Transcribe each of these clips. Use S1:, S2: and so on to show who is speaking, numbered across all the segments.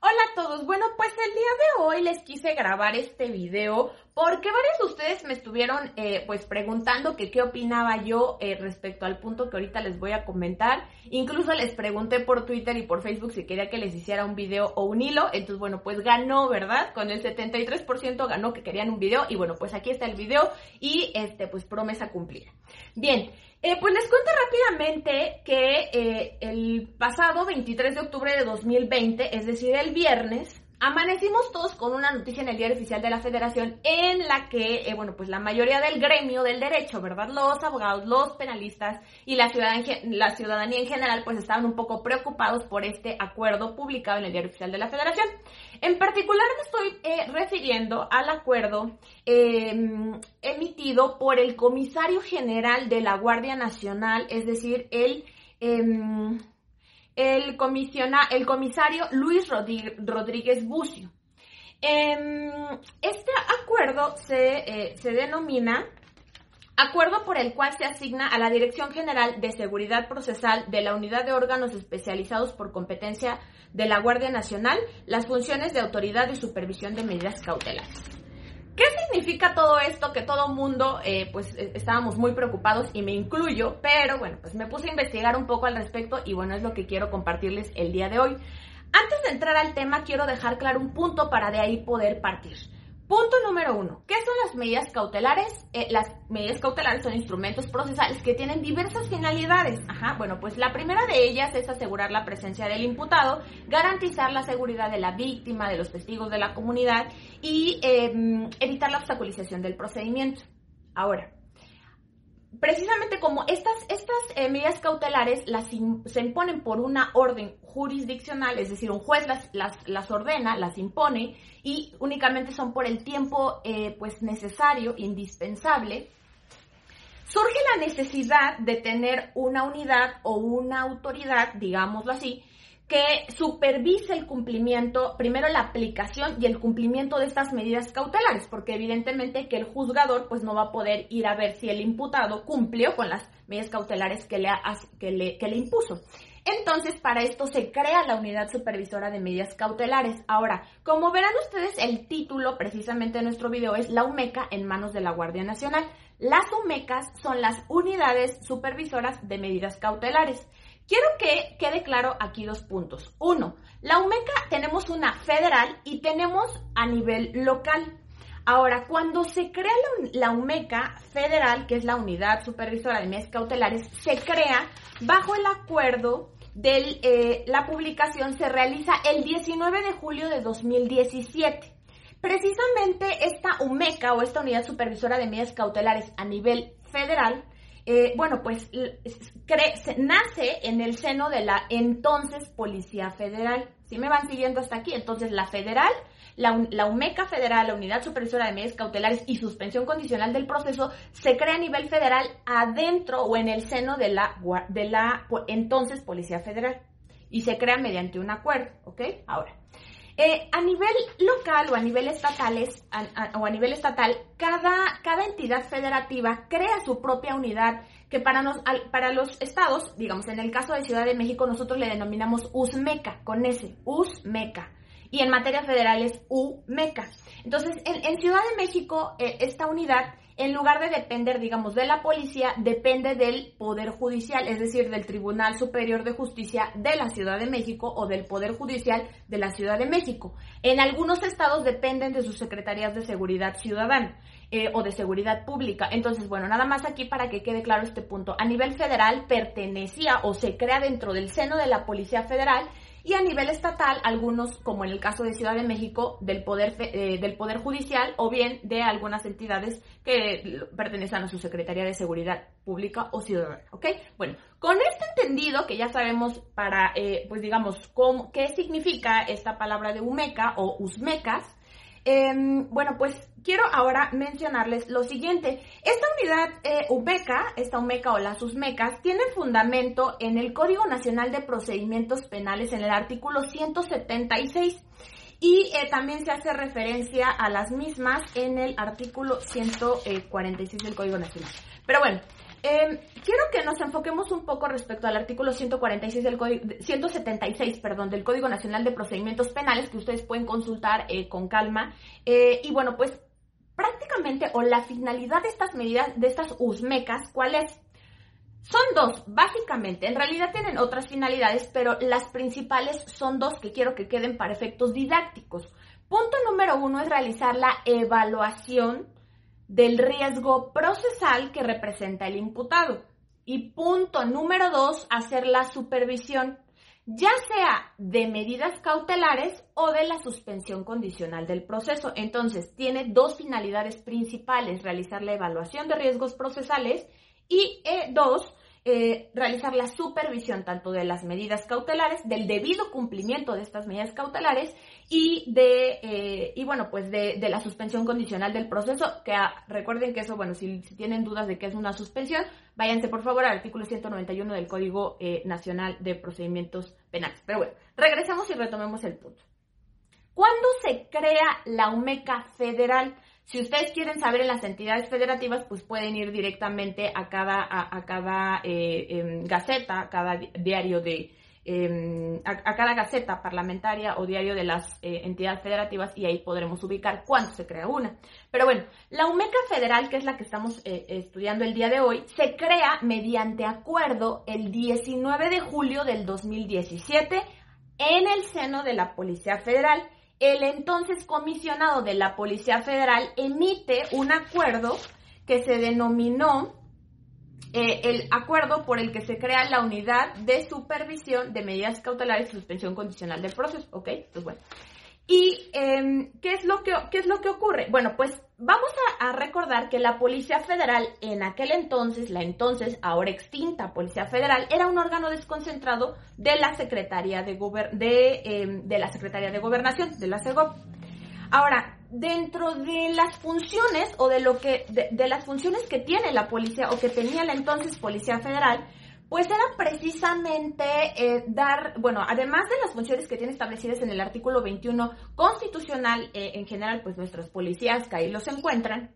S1: Hola a todos, bueno pues el día de hoy les quise grabar este video porque varios de ustedes me estuvieron eh, pues preguntando que qué opinaba yo eh, respecto al punto que ahorita les voy a comentar. Incluso les pregunté por Twitter y por Facebook si quería que les hiciera un video o un hilo. Entonces bueno pues ganó, ¿verdad? Con el 73% ganó que querían un video y bueno pues aquí está el video y este pues promesa cumplida. Bien, eh, pues les cuento rápidamente que eh, el pasado 23 de octubre de 2020, es decir, el viernes, Amanecimos todos con una noticia en el diario oficial de la federación en la que, eh, bueno, pues la mayoría del gremio del derecho, ¿verdad? Los abogados, los penalistas y la ciudadanía, la ciudadanía en general, pues estaban un poco preocupados por este acuerdo publicado en el diario oficial de la federación. En particular me estoy eh, refiriendo al acuerdo em, emitido por el comisario general de la Guardia Nacional, es decir, el... Em, el, comisiona, el comisario Luis Rodríguez Bucio. Em, este acuerdo se, eh, se denomina Acuerdo por el cual se asigna a la Dirección General de Seguridad Procesal de la Unidad de Órganos Especializados por Competencia de la Guardia Nacional las funciones de autoridad y supervisión de medidas cautelares. ¿Qué significa todo esto? Que todo mundo, eh, pues eh, estábamos muy preocupados y me incluyo, pero bueno, pues me puse a investigar un poco al respecto y bueno, es lo que quiero compartirles el día de hoy. Antes de entrar al tema, quiero dejar claro un punto para de ahí poder partir. Punto número uno. ¿Qué son las medidas cautelares? Eh, las medidas cautelares son instrumentos procesales que tienen diversas finalidades. Ajá, bueno, pues la primera de ellas es asegurar la presencia del imputado, garantizar la seguridad de la víctima, de los testigos de la comunidad y em, evitar la obstaculización del procedimiento. Ahora, precisamente como estas, estas eh, medidas cautelares las se imponen por una orden jurisdiccional, es decir, un juez las, las, ordena, las impone y únicamente son por el tiempo eh, pues necesario, indispensable, surge la necesidad de tener una unidad o una autoridad, digámoslo así, que supervise el cumplimiento, primero la aplicación y el cumplimiento de estas medidas cautelares, porque evidentemente que el juzgador pues no va a poder ir a ver si el imputado cumplió con las medidas cautelares que le, que le, que le impuso. Entonces, para esto se crea la unidad supervisora de medidas cautelares. Ahora, como verán ustedes, el título precisamente de nuestro video es La UMECA en manos de la Guardia Nacional. Las UMECAS son las unidades supervisoras de medidas cautelares. Quiero que quede claro aquí dos puntos. Uno, la UMECA tenemos una federal y tenemos a nivel local. Ahora, cuando se crea la, UMECA federal, que es la Unidad Supervisora de Medidas Cautelares, se crea bajo el acuerdo de eh, la publicación, se realiza el 19 de julio de 2017. Precisamente esta UMECA o esta Unidad Supervisora de Medidas Cautelares a nivel federal eh, bueno, pues nace en el seno de la entonces Policía Federal. Si me van siguiendo hasta aquí, entonces la federal, la, UMECA federal, la Unidad Supervisora de Medidas Cautelares y suspensión condicional del proceso, se crea a nivel federal adentro o en el seno de la, de la entonces Policía Federal. Y se crea mediante un acuerdo, ¿ok? Ahora, eh, a nivel local o a nivel estatales o a nivel estatal, cada, cada entidad federativa crea su propia unidad que para, nos, para los estados, digamos, en el caso de Ciudad de México, nosotros le denominamos USMECA, con S, USMECA. Y en materia federal es UMECA. Entonces, en, Ciudad de México, eh, esta unidad en lugar de depender, digamos, de la policía, depende del Poder Judicial, es decir, del Tribunal Superior de Justicia de la Ciudad de México o del Poder Judicial de la Ciudad de México. En algunos estados dependen de sus secretarías de seguridad ciudadana. Eh, o de seguridad pública. Entonces, bueno, nada más aquí para que quede claro este punto. A nivel federal pertenecía o se crea dentro del seno de la Policía Federal y a nivel estatal algunos, como en el caso de Ciudad de México, del Poder, eh, del poder Judicial o bien de algunas entidades que pertenecen a su Secretaría de Seguridad Pública o Ciudadana, ¿ok? Bueno, con este entendido, que ya sabemos para, eh, pues digamos, cómo, qué significa esta palabra de UMECA o USMECAS, Em, bueno, pues quiero ahora mencionarles lo siguiente. Esta unidad eh, UMECA, esta UMECA o las USMECAS, tiene fundamento en el Código Nacional de Procedimientos Penales en el artículo 176 y eh, también se hace referencia a las mismas en el artículo 146 del Código Nacional. Pero bueno, em, quiero que nos enfoquemos un poco respecto al artículo 146 del código, 176, perdón, del Código Nacional de Procedimientos Penales que ustedes pueden consultar eh, con calma. Eh, y bueno, pues prácticamente o la finalidad de estas medidas, de estas USMECAS, ¿cuál es? Son dos, básicamente. En realidad tienen otras finalidades, pero las principales son dos que quiero que queden para efectos didácticos. Punto número uno es realizar la evaluación del riesgo procesal que representa el imputado. Y punto número dos, hacer la supervisión, ya sea de medidas cautelares o de la suspensión condicional del proceso. Entonces, tiene dos finalidades principales, realizar la evaluación de riesgos procesales y eh, dos, eh, realizar la supervisión tanto de las medidas cautelares, del debido cumplimiento de estas medidas cautelares y de, eh, y bueno, pues de, la suspensión condicional del proceso, que recuerden que eso, bueno, si, tienen dudas de qué es una suspensión, váyanse por favor al artículo 191 del Código eh, Nacional de Procedimientos Penales. Pero bueno, regresemos y retomemos el punto. ¿Cuándo se crea la UMECA federal? Si ustedes quieren saber en las entidades federativas, pues pueden ir directamente a cada, a, cada eh, em, gaceta, a cada diario de, em, a, cada gaceta parlamentaria o diario de las eh, entidades federativas y ahí podremos ubicar cuándo se crea una. Pero bueno, la UMECA federal, que es la que estamos eh, estudiando el día de hoy, se crea mediante acuerdo el 19 de julio del 2017 en el seno de la Policía Federal el entonces comisionado de la Policía Federal emite un acuerdo que se denominó eh, el acuerdo por el que se crea la unidad de supervisión de medidas cautelares y suspensión condicional del proceso, ¿ok? Pues bueno. ¿Y em, ¿qué, es lo que, qué es lo que ocurre? Bueno, pues vamos a, recordar que la Policía Federal en aquel entonces, la entonces ahora extinta Policía Federal, era un órgano desconcentrado de la Secretaría de, de, em, de la Secretaría de Gobernación, de la CEGOP. Ahora, dentro de las funciones o de lo que de, de las funciones que tiene la policía o que tenía la entonces Policía Federal, pues era precisamente eh, dar, bueno, además de las funciones que tiene establecidas en el artículo 21 constitucional, eh, en general, pues nuestras policías que ahí los encuentran,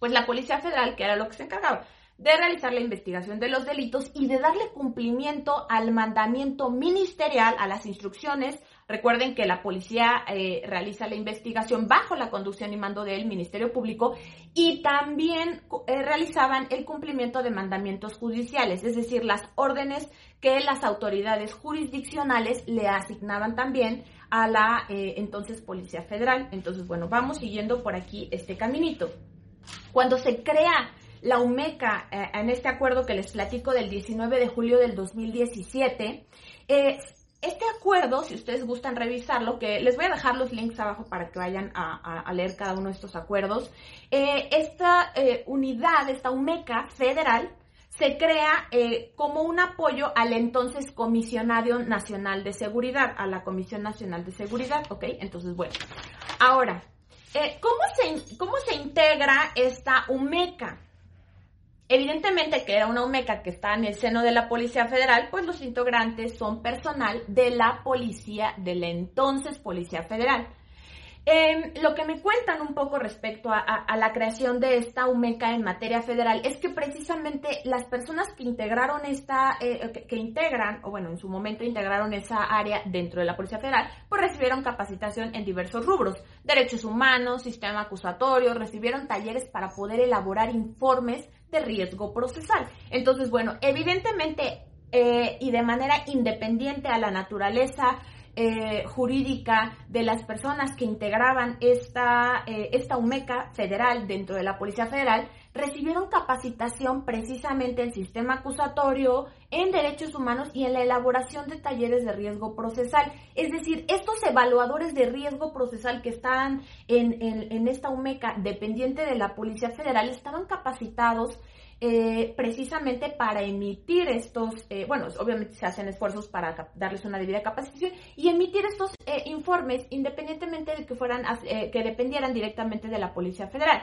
S1: pues la Policía Federal, que era lo que se encargaba, de realizar la investigación de los delitos y de darle cumplimiento al mandamiento ministerial, a las instrucciones. Recuerden que la policía eh, realiza la investigación bajo la conducción y mando del Ministerio Público y también eh, realizaban el cumplimiento de mandamientos judiciales, es decir, las órdenes que las autoridades jurisdiccionales le asignaban también a la eh, entonces Policía Federal. Entonces, bueno, vamos siguiendo por aquí este caminito. Cuando se crea la UMECA, en este acuerdo que les platico del 19 de julio del 2017, eh, este acuerdo, si ustedes gustan revisarlo, que les voy a dejar los links abajo para que vayan a, leer cada uno de estos acuerdos, eh, esta unidad, esta UMECA federal, se crea como un apoyo al entonces Comisionario Nacional de Seguridad, a la Comisión Nacional de Seguridad, ¿ok? Entonces, bueno, ahora, ¿cómo, se, ¿cómo se integra esta UMECA? Evidentemente que era una UMECA que está en el seno de la Policía Federal, pues los integrantes son personal de la policía, de la entonces Policía Federal. Em, lo que me cuentan un poco respecto a, la creación de esta UMECA en materia federal es que precisamente las personas que integraron esta, eh, que, que, integran, o bueno, en su momento integraron esa área dentro de la Policía Federal, pues recibieron capacitación en diversos rubros, derechos humanos, sistema acusatorio, recibieron talleres para poder elaborar informes de riesgo procesal. Entonces, bueno, evidentemente eh, y de manera independiente a la naturaleza eh, jurídica de las personas que integraban esta, eh, esta UMECA federal dentro de la Policía Federal, recibieron capacitación precisamente en sistema acusatorio, en derechos humanos y en la elaboración de talleres de riesgo procesal. Es decir, estos evaluadores de riesgo procesal que estaban en, en esta UMECA dependiente de la Policía Federal estaban capacitados eh, precisamente para emitir estos, eh, bueno, obviamente se hacen esfuerzos para darles una debida capacitación y emitir estos eh, informes independientemente de que fueran, que dependieran directamente de la Policía Federal.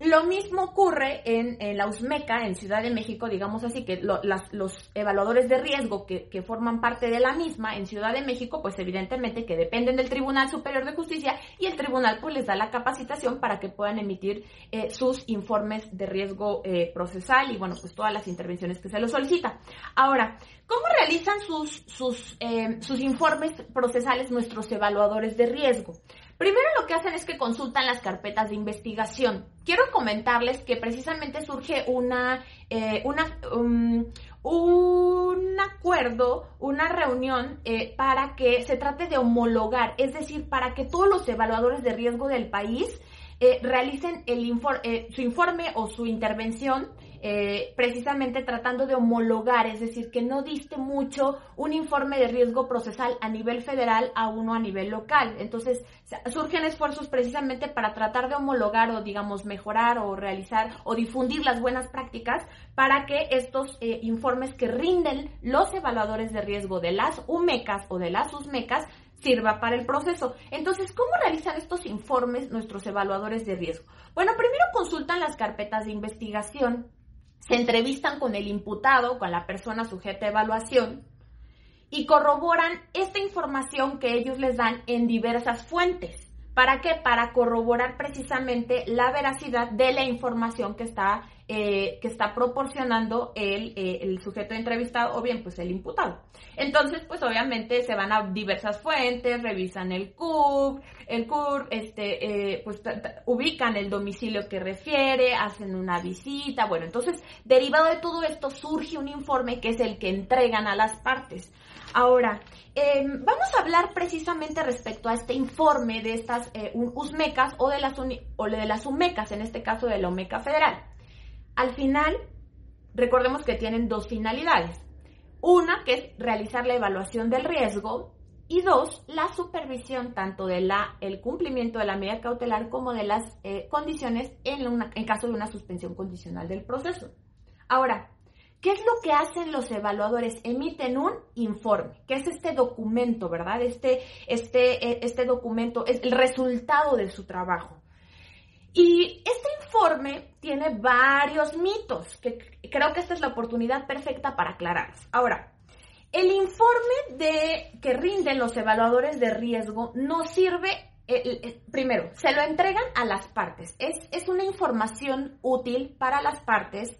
S1: Lo mismo ocurre en, la USMECA, en Ciudad de México, digamos así, que los evaluadores de riesgo que, forman parte de la misma en Ciudad de México, pues evidentemente que dependen del Tribunal Superior de Justicia y el tribunal pues les da la capacitación para que puedan emitir eh, sus informes de riesgo eh, procesal y bueno, pues todas las intervenciones que se los solicita. Ahora, ¿cómo realizan sus, sus, eh, sus informes procesales nuestros evaluadores de riesgo? Primero lo que hacen es que consultan las carpetas de investigación. Quiero comentarles que precisamente surge una, eh, una um, un acuerdo, una reunión eh, para que se trate de homologar, es decir, para que todos los evaluadores de riesgo del país eh, realicen el su informe o su intervención eh, precisamente tratando de homologar, es decir, que no diste mucho un informe de riesgo procesal a nivel federal a uno a nivel local. Entonces, surgen esfuerzos precisamente para tratar de homologar o, digamos, mejorar o realizar o difundir las buenas prácticas para que estos eh, informes que rinden los evaluadores de riesgo de las UMECAS o de las USMECAS sirva para el proceso. Entonces, ¿cómo realizan estos informes nuestros evaluadores de riesgo? Bueno, primero consultan las carpetas de investigación se entrevistan con el imputado, con la persona sujeta a evaluación, y corroboran esta información que ellos les dan en diversas fuentes. ¿Para qué? Para corroborar precisamente la veracidad de la información que está, eh, que está proporcionando el, eh, el, sujeto entrevistado o bien pues el imputado. Entonces, pues obviamente se van a diversas fuentes, revisan el CUR, el CUR, este, eh, pues ubican el domicilio que refiere, hacen una visita, bueno, entonces derivado de todo esto surge un informe que es el que entregan a las partes. Ahora, em, vamos a hablar precisamente respecto a este informe de estas eh, USMECAS o de, las o de las UMECAS, en este caso de la UMECA Federal. Al final, recordemos que tienen dos finalidades. Una, que es realizar la evaluación del riesgo, y dos, la supervisión tanto de la, el cumplimiento de la medida cautelar como de las eh, condiciones en, en caso de una suspensión condicional del proceso. Ahora, ¿Qué es lo que hacen los evaluadores? Emiten un informe, que es este documento, ¿verdad? Este, este, e, este documento es el resultado de su trabajo. Y este informe tiene varios mitos, que creo que esta es la oportunidad perfecta para aclararlos. Ahora, el informe de, que rinden los evaluadores de riesgo no sirve eh, eh, primero, se lo entregan a las partes. Es, es, una información útil para las partes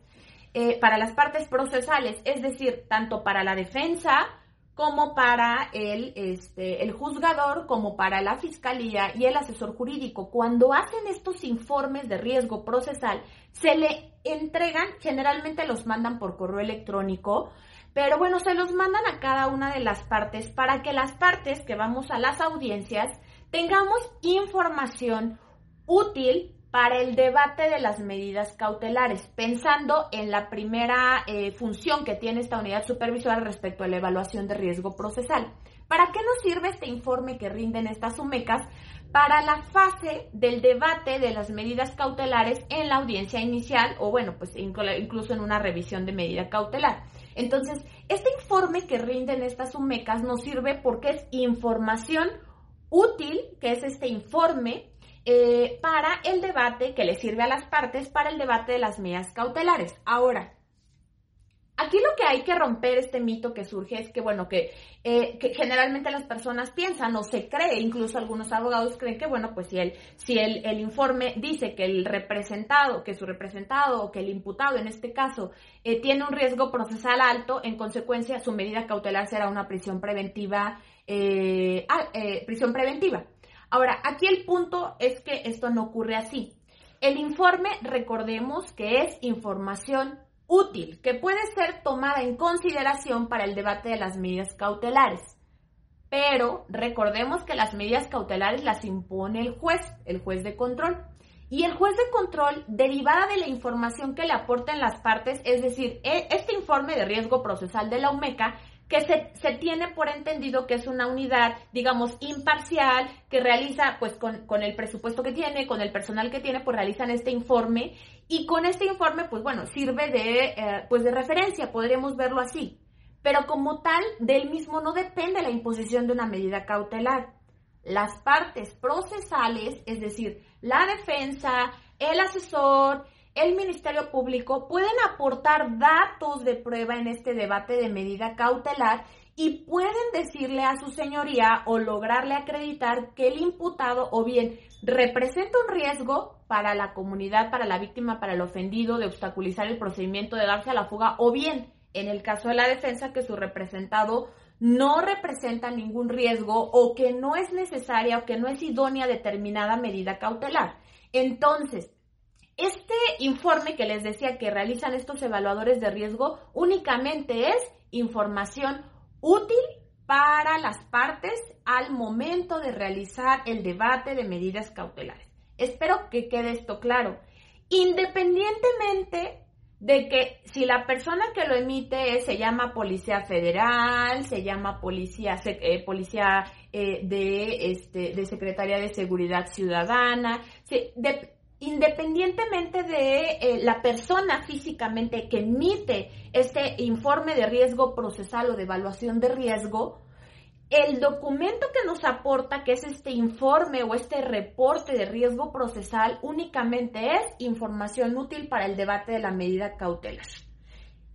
S1: eh, para las partes procesales, es decir, tanto para la defensa como para el, este, el juzgador, como para la fiscalía y el asesor jurídico. Cuando hacen estos informes de riesgo procesal, se le entregan, generalmente los mandan por correo electrónico, pero bueno, se los mandan a cada una de las partes para que las partes que vamos a las audiencias tengamos información útil para el debate de las medidas cautelares, pensando en la primera eh, función que tiene esta unidad supervisora respecto a la evaluación de riesgo procesal. ¿Para qué nos sirve este informe que rinden estas UMECAS? Para la fase del debate de las medidas cautelares en la audiencia inicial o bueno, pues incluso en una revisión de medida cautelar. Entonces, este informe que rinden estas UMECAS nos sirve porque es información útil, que es este informe eh, para el debate que le sirve a las partes para el debate de las medidas cautelares. Ahora, aquí lo que hay que romper este mito que surge es que, bueno, que, eh, generalmente las personas piensan o se cree, incluso algunos abogados creen que, bueno, pues si el, si el, el, informe dice que el representado, que su representado o que el imputado en este caso eh, tiene un riesgo procesal alto, en consecuencia su medida cautelar será una prisión preventiva, prisión preventiva. Ahora, aquí el punto es que esto no ocurre así. El informe, recordemos que es información útil, que puede ser tomada en consideración para el debate de las medidas cautelares. Pero recordemos que las medidas cautelares las impone el juez, el juez de control. Y el juez de control, derivada de la información que le aportan las partes, es decir, e, este informe de riesgo procesal de la UMECA, que se, tiene por entendido que es una unidad, digamos, imparcial, que realiza, pues con, el presupuesto que tiene, con el personal que tiene, pues realizan este informe y con este informe, pues bueno, sirve de, eh, pues de referencia, podríamos verlo así. Pero como tal, del mismo no depende la imposición de una medida cautelar. Las partes procesales, es decir, la defensa, el asesor, el Ministerio Público pueden aportar datos de prueba en este debate de medida cautelar y pueden decirle a su señoría o lograrle acreditar que el imputado o bien representa un riesgo para la comunidad, para la víctima, para el ofendido, de obstaculizar el procedimiento, de darse a la fuga, o bien, en el caso de la defensa, que su representado no representa ningún riesgo o que no es necesaria o que no es idónea determinada medida cautelar. Entonces, este informe que les decía que realizan estos evaluadores de riesgo únicamente es información útil para las partes al momento de realizar el debate de medidas cautelares. Espero que quede esto claro. Independientemente de que si la persona que lo emite se llama Policía Federal, se llama Policía, eh, policía eh, de, este, de Secretaría de Seguridad Ciudadana, independientemente de eh, la persona físicamente que emite este informe de riesgo procesal o de evaluación de riesgo, el documento que nos aporta, que es este informe o este reporte de riesgo procesal, únicamente es información útil para el debate de la medida cautelar.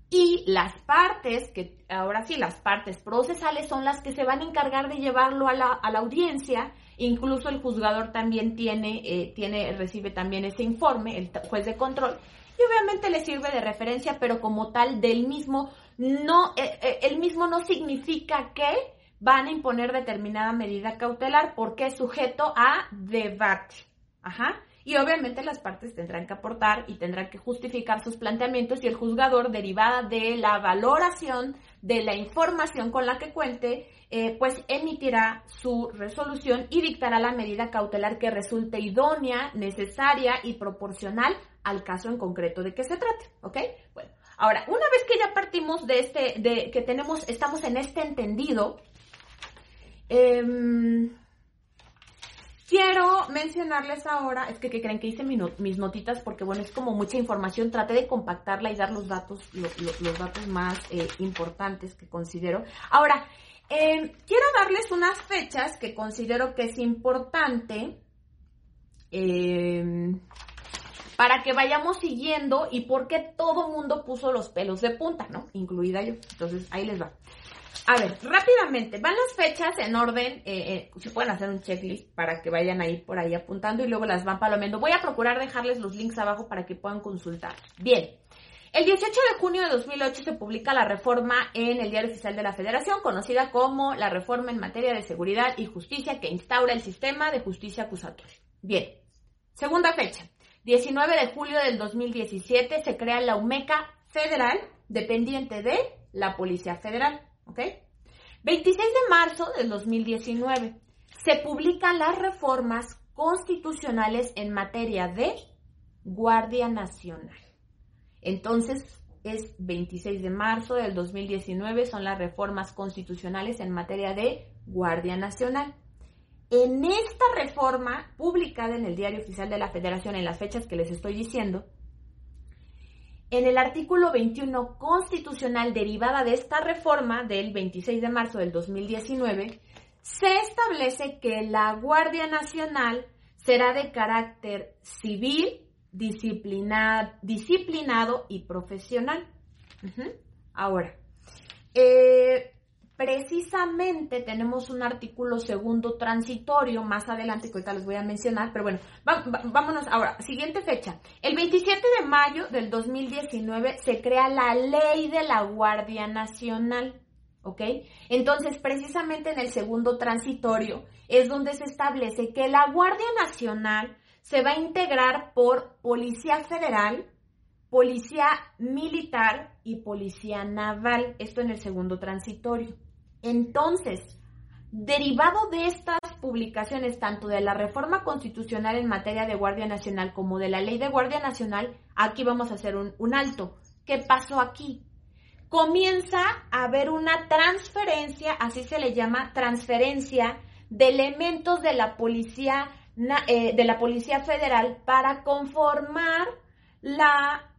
S1: Y las partes, que ahora sí, las partes procesales son las que se van a encargar de llevarlo a la, a la audiencia Incluso el juzgador también tiene, eh, tiene, recibe también ese informe, el juez de control, y obviamente le sirve de referencia, pero como tal del mismo no, eh, eh, el mismo no significa que van a imponer determinada medida cautelar porque es sujeto a debate. Ajá. Y obviamente las partes tendrán que aportar y tendrán que justificar sus planteamientos y el juzgador, derivada de la valoración de la información con la que cuente, eh, pues emitirá su resolución y dictará la medida cautelar que resulte idónea, necesaria y proporcional al caso en concreto de que se trate, ¿ok? Bueno, ahora, una vez que ya partimos de este, de que tenemos, estamos en este entendido, eh, Quiero mencionarles ahora, es que, creen que hice mis notitas porque bueno, es como mucha información, traté de compactarla y dar los datos, los datos más eh, importantes que considero. Ahora, em, quiero darles unas fechas que considero que es importante em, para que vayamos siguiendo y porque todo mundo puso los pelos de punta, ¿no? Incluida yo. Entonces, ahí les va. A ver, rápidamente, van las fechas en orden, eh, eh, se pueden hacer un checklist para que vayan ahí por ahí apuntando y luego las van palomeando. Voy a procurar dejarles los links abajo para que puedan consultar. Bien, el 18 de junio de 2008 se publica la reforma en el Diario Oficial de la Federación, conocida como la reforma en materia de seguridad y justicia que instaura el sistema de justicia acusatoria. Bien, segunda fecha, 19 de julio del 2017 se crea la UMECA Federal, dependiente de la Policía Federal. ¿Ok? 26 de marzo del 2019 se publican las reformas constitucionales en materia de Guardia Nacional. Entonces, es 26 de marzo del 2019, son las reformas constitucionales en materia de Guardia Nacional. En esta reforma, publicada en el Diario Oficial de la Federación en las fechas que les estoy diciendo, en el artículo 21 constitucional derivada de esta reforma del 26 de marzo del 2019, se establece que la Guardia Nacional será de carácter civil, disciplinado y profesional. Ahora, eh, precisamente tenemos un artículo segundo transitorio más adelante que ahorita les voy a mencionar, pero bueno, vámonos ahora, siguiente fecha. El 27 de mayo del 2019 se crea la ley de la Guardia Nacional, ¿ok? Entonces, precisamente en el segundo transitorio es donde se establece que la Guardia Nacional se va a integrar por Policía Federal, Policía Militar y Policía Naval, esto en el segundo transitorio. Entonces, derivado de estas publicaciones, tanto de la reforma constitucional en materia de Guardia Nacional como de la ley de Guardia Nacional, aquí vamos a hacer un, alto. ¿Qué pasó aquí? Comienza a haber una transferencia, así se le llama, transferencia de elementos de la policía, eh, de la policía federal para conformar la,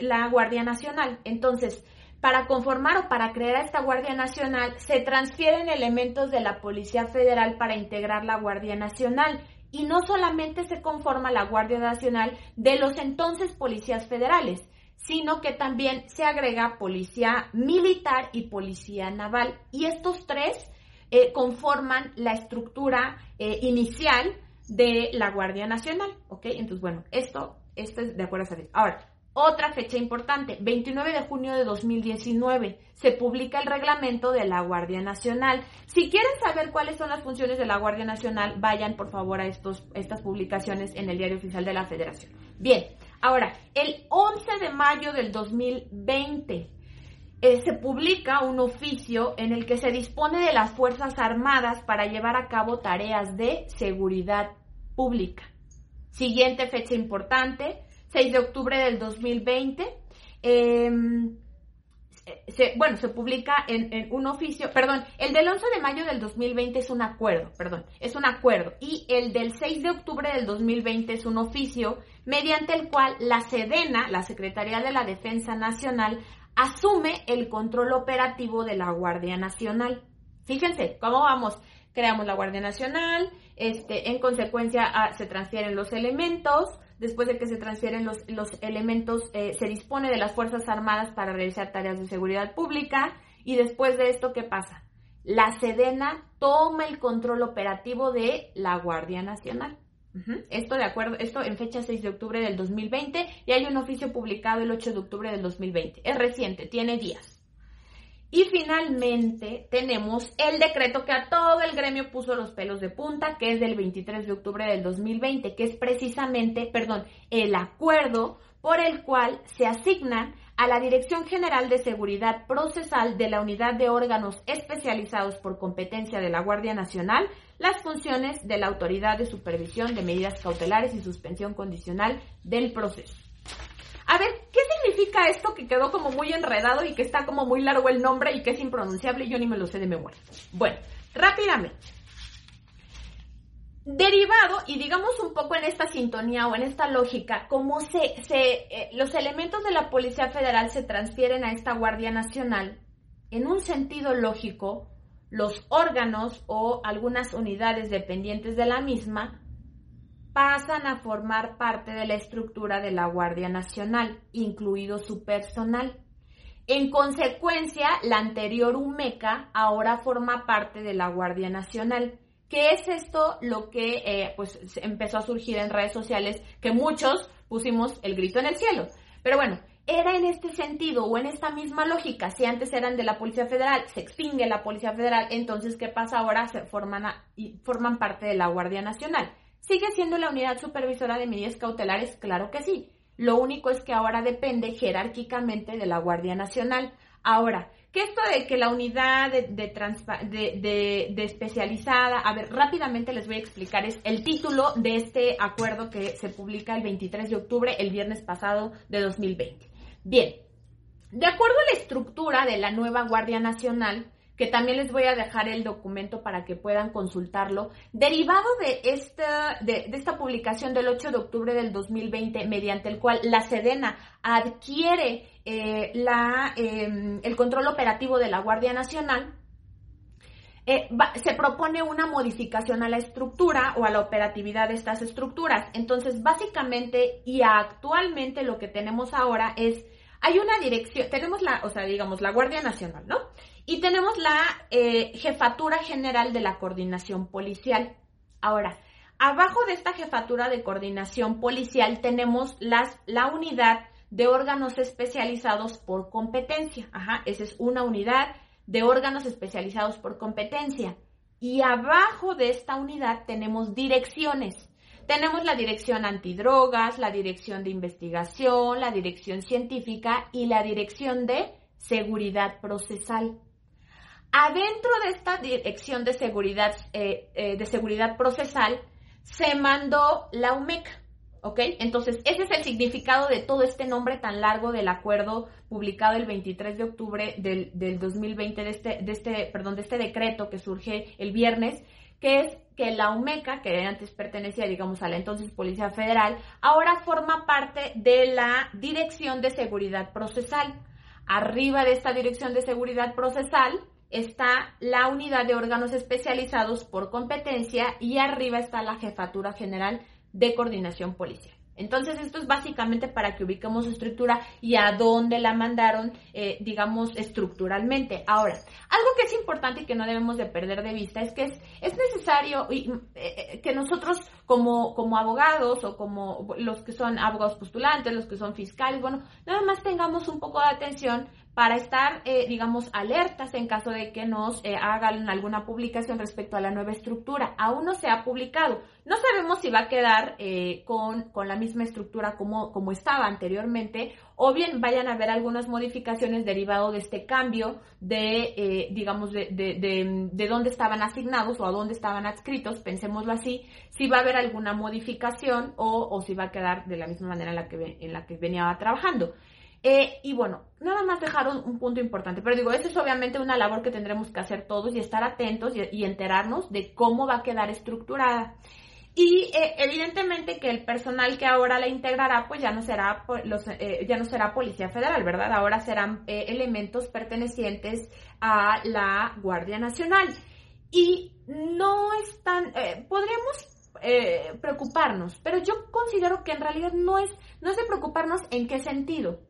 S1: la Guardia Nacional. Entonces, para conformar o para crear esta Guardia Nacional, se transfieren elementos de la Policía Federal para integrar la Guardia Nacional Y no solamente se conforma la Guardia Nacional de los entonces policías federales, sino que también se agrega policía militar y policía naval. Y estos tres eh, conforman la estructura eh, inicial de la Guardia Nacional, ¿ok? Entonces, bueno, esto, esto es de acuerdo a Ahora, otra fecha importante, 29 de junio de 2019, se publica el reglamento de la Guardia Nacional. Si quieren saber cuáles son las funciones de la Guardia Nacional, vayan por favor a estos, estas publicaciones en el Diario Oficial de la Federación. Bien, ahora, el 11 de mayo del 2020 eh, se publica un oficio en el que se dispone de las Fuerzas Armadas para llevar a cabo tareas de seguridad pública. Siguiente fecha importante, 6 de octubre del 2020. Em, bueno, se publica en, un oficio, perdón, el del 11 de mayo del 2020 es un acuerdo, perdón, es un acuerdo, y el del 6 de octubre del 2020 es un oficio mediante el cual la SEDENA, la Secretaría de la Defensa Nacional, asume el control operativo de la Guardia Nacional. Fíjense, ¿cómo vamos? Creamos la Guardia Nacional, este, en consecuencia ah, se transfieren los elementos, después de que se transfieren los, los elementos, eh, se dispone de las Fuerzas Armadas para realizar tareas de seguridad pública y después de esto, ¿qué pasa? La Sedena toma el control operativo de la Guardia Nacional. Esto de acuerdo, esto en fecha 6 de octubre del 2020 y hay un oficio publicado el 8 de octubre del 2020. Es reciente, tiene días. Y finalmente tenemos el decreto que a todo el gremio puso los pelos de punta, que es del 23 de octubre del 2020, que es precisamente, perdón, el acuerdo por el cual se asignan a la Dirección General de Seguridad Procesal de la Unidad de Órganos Especializados por competencia de la Guardia Nacional las funciones de la Autoridad de Supervisión de Medidas Cautelares y Suspensión Condicional del proceso. A ver, ¿qué significa esto que quedó como muy enredado y que está como muy largo el nombre y que es impronunciable y yo ni me lo sé de memoria? Bueno, rápidamente. Derivado, y digamos un poco en esta sintonía o en esta lógica, como se, se eh, los elementos de la Policía Federal se transfieren a esta Guardia Nacional, en un sentido lógico, los órganos o algunas unidades dependientes de la misma pasan a formar parte de la estructura de la Guardia Nacional, incluido su personal. En consecuencia, la anterior UMECA ahora forma parte de la Guardia Nacional. ¿Qué es esto lo que eh, pues, empezó a surgir en redes sociales? Que muchos pusimos el grito en el cielo. Pero bueno, era en este sentido o en esta misma lógica. Si antes eran de la Policía Federal, se extingue la Policía Federal, entonces ¿qué pasa ahora? Se forman, y forman parte de la Guardia Nacional. ¿Sigue siendo la unidad supervisora de medidas cautelares? Claro que sí. Lo único es que ahora depende jerárquicamente de la Guardia Nacional. Ahora, ¿qué esto de que la unidad de, de, especializada, a ver, rápidamente les voy a explicar, es el título de este acuerdo que se publica el 23 de octubre, el viernes pasado de 2020. Bien, de acuerdo a la estructura de la nueva Guardia Nacional, que también les voy a dejar el documento para que puedan consultarlo. Derivado de esta, de, esta publicación del 8 de octubre del 2020, mediante el cual la Sedena adquiere eh, la, em, el control operativo de la Guardia Nacional, eh, se propone una modificación a la estructura o a la operatividad de estas estructuras. Entonces, básicamente y actualmente lo que tenemos ahora es, hay una dirección, tenemos la, o sea, digamos, la Guardia Nacional, ¿no? Y tenemos la eh, Jefatura General de la Coordinación Policial. Ahora, abajo de esta Jefatura de Coordinación Policial tenemos las, la unidad de órganos especializados por competencia. Ajá, esa es una unidad de órganos especializados por competencia. Y abajo de esta unidad tenemos direcciones. Tenemos la dirección antidrogas, la dirección de investigación, la dirección científica y la dirección de seguridad procesal. Adentro de esta dirección de seguridad, eh, eh, de seguridad procesal se mandó la UMEC, ¿ok? Entonces, ese es el significado de todo este nombre tan largo del acuerdo publicado el 23 de octubre del, 2020, de este, de este, perdón, de este decreto que surge el viernes, que es que la UMECA, que antes pertenecía, digamos, a la entonces Policía Federal, ahora forma parte de la Dirección de Seguridad Procesal. Arriba de esta Dirección de Seguridad Procesal está la unidad de órganos especializados por competencia y arriba está la jefatura general de coordinación policial. Entonces, esto es básicamente para que ubiquemos su estructura y a dónde la mandaron, eh, digamos, estructuralmente. Ahora, algo que es importante y que no debemos de perder de vista es que es, es necesario y, eh, eh, que nosotros como, como abogados o como los que son abogados postulantes, los que son fiscales, bueno, nada más tengamos un poco de atención para estar, eh, digamos, alertas en caso de que nos eh, hagan alguna publicación respecto a la nueva estructura. Aún no se ha publicado. No sabemos si va a quedar eh, con, con, la misma estructura como, como estaba anteriormente o bien vayan a haber algunas modificaciones derivado de este cambio de, digamos, de, de, de, de, dónde estaban asignados o a dónde estaban adscritos, pensémoslo así, si va a haber alguna modificación o, o si va a quedar de la misma manera en la que, en la que venía trabajando. Eh, y bueno, nada más dejaron un punto importante, pero digo, eso es obviamente una labor que tendremos que hacer todos y estar atentos y, enterarnos de cómo va a quedar estructurada. Y eh, evidentemente que el personal que ahora la integrará, pues ya no será los, eh, ya no será policía federal, ¿verdad? Ahora serán elementos pertenecientes a la Guardia Nacional. Y no están, podríamos preocuparnos, pero yo considero que en realidad no es, no es de preocuparnos en qué sentido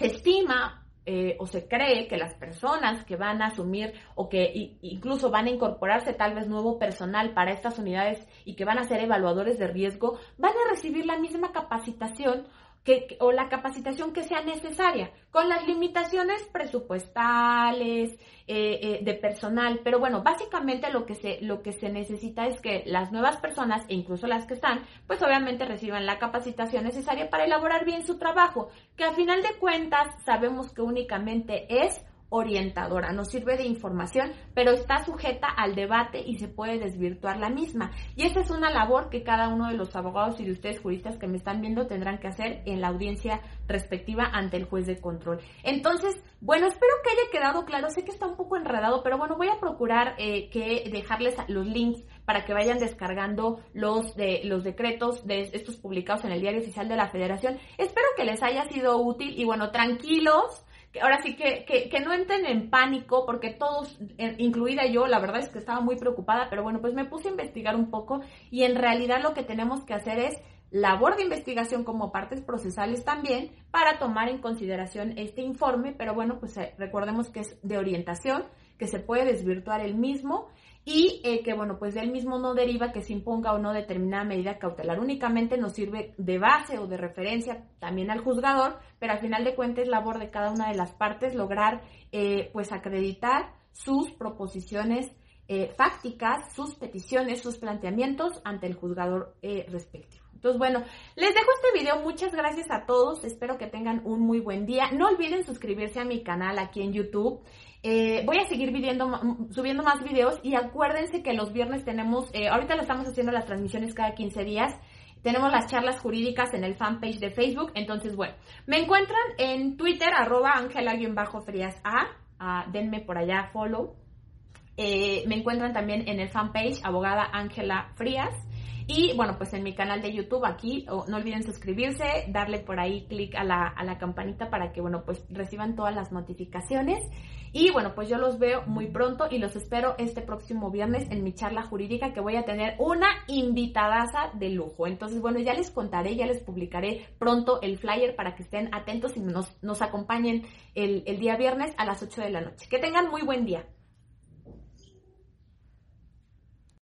S1: se estima eh, o se cree que las personas que van a asumir o que incluso van a incorporarse tal vez nuevo personal para estas unidades y que van a ser evaluadores de riesgo, van a recibir la misma capacitación que, o la capacitación que sea necesaria, con las limitaciones presupuestales, eh, eh, de personal. Pero bueno, básicamente lo que, se, lo que se necesita es que las nuevas personas, e incluso las que están, pues obviamente reciban la capacitación necesaria para elaborar bien su trabajo, que a final de cuentas sabemos que únicamente es orientadora, nos sirve de información, pero está sujeta al debate y se puede desvirtuar la misma. Y esa es una labor que cada uno de los abogados y de ustedes juristas que me están viendo tendrán que hacer en la audiencia respectiva ante el juez de control. Entonces, bueno, espero que haya quedado claro, sé que está un poco enredado, pero bueno, voy a procurar eh, que dejarles los links para que vayan descargando los, de, los decretos de estos publicados en el Diario Oficial de la Federación. Espero que les haya sido útil y bueno, tranquilos ahora sí que, que, no entren en pánico, porque todos, incluida yo, la verdad es que estaba muy preocupada, pero bueno, pues me puse a investigar un poco y en realidad lo que tenemos que hacer es labor de investigación como partes procesales también para tomar en consideración este informe, pero bueno, pues eh, recordemos que es de orientación, que se puede desvirtuar el mismo y eh, que, bueno, pues del mismo no deriva que se imponga o no determinada medida cautelar. Únicamente nos sirve de base o de referencia también al juzgador, pero al final de cuentas es labor de cada una de las partes lograr, eh, pues, acreditar sus proposiciones eh, fácticas, sus peticiones, sus planteamientos ante el juzgador respectivo. Entonces, bueno, les dejo este video. Muchas gracias a todos. Espero que tengan un muy buen día. No olviden suscribirse a mi canal aquí en YouTube. Eh, voy a seguir subiendo más videos y acuérdense que los viernes tenemos, eh, ahorita lo estamos haciendo las transmisiones cada 15 días. Tenemos las charlas jurídicas en el fanpage de Facebook. Entonces, bueno, me encuentran en Twitter, arroba angela-frías a. denme por allá follow. Eh, me encuentran también en el fanpage abogada Ángela Frías. Y bueno, pues en mi canal de YouTube aquí, no olviden suscribirse, darle por ahí clic a la, a la campanita para que, bueno, pues reciban todas las notificaciones. Y bueno, pues yo los veo muy pronto y los espero este próximo viernes en mi charla jurídica que voy a tener una invitadaza de lujo. Entonces, bueno, ya les contaré, ya les publicaré pronto el flyer para que estén atentos y nos, acompañen el, el día viernes a las 8 de la noche. Que tengan muy buen día.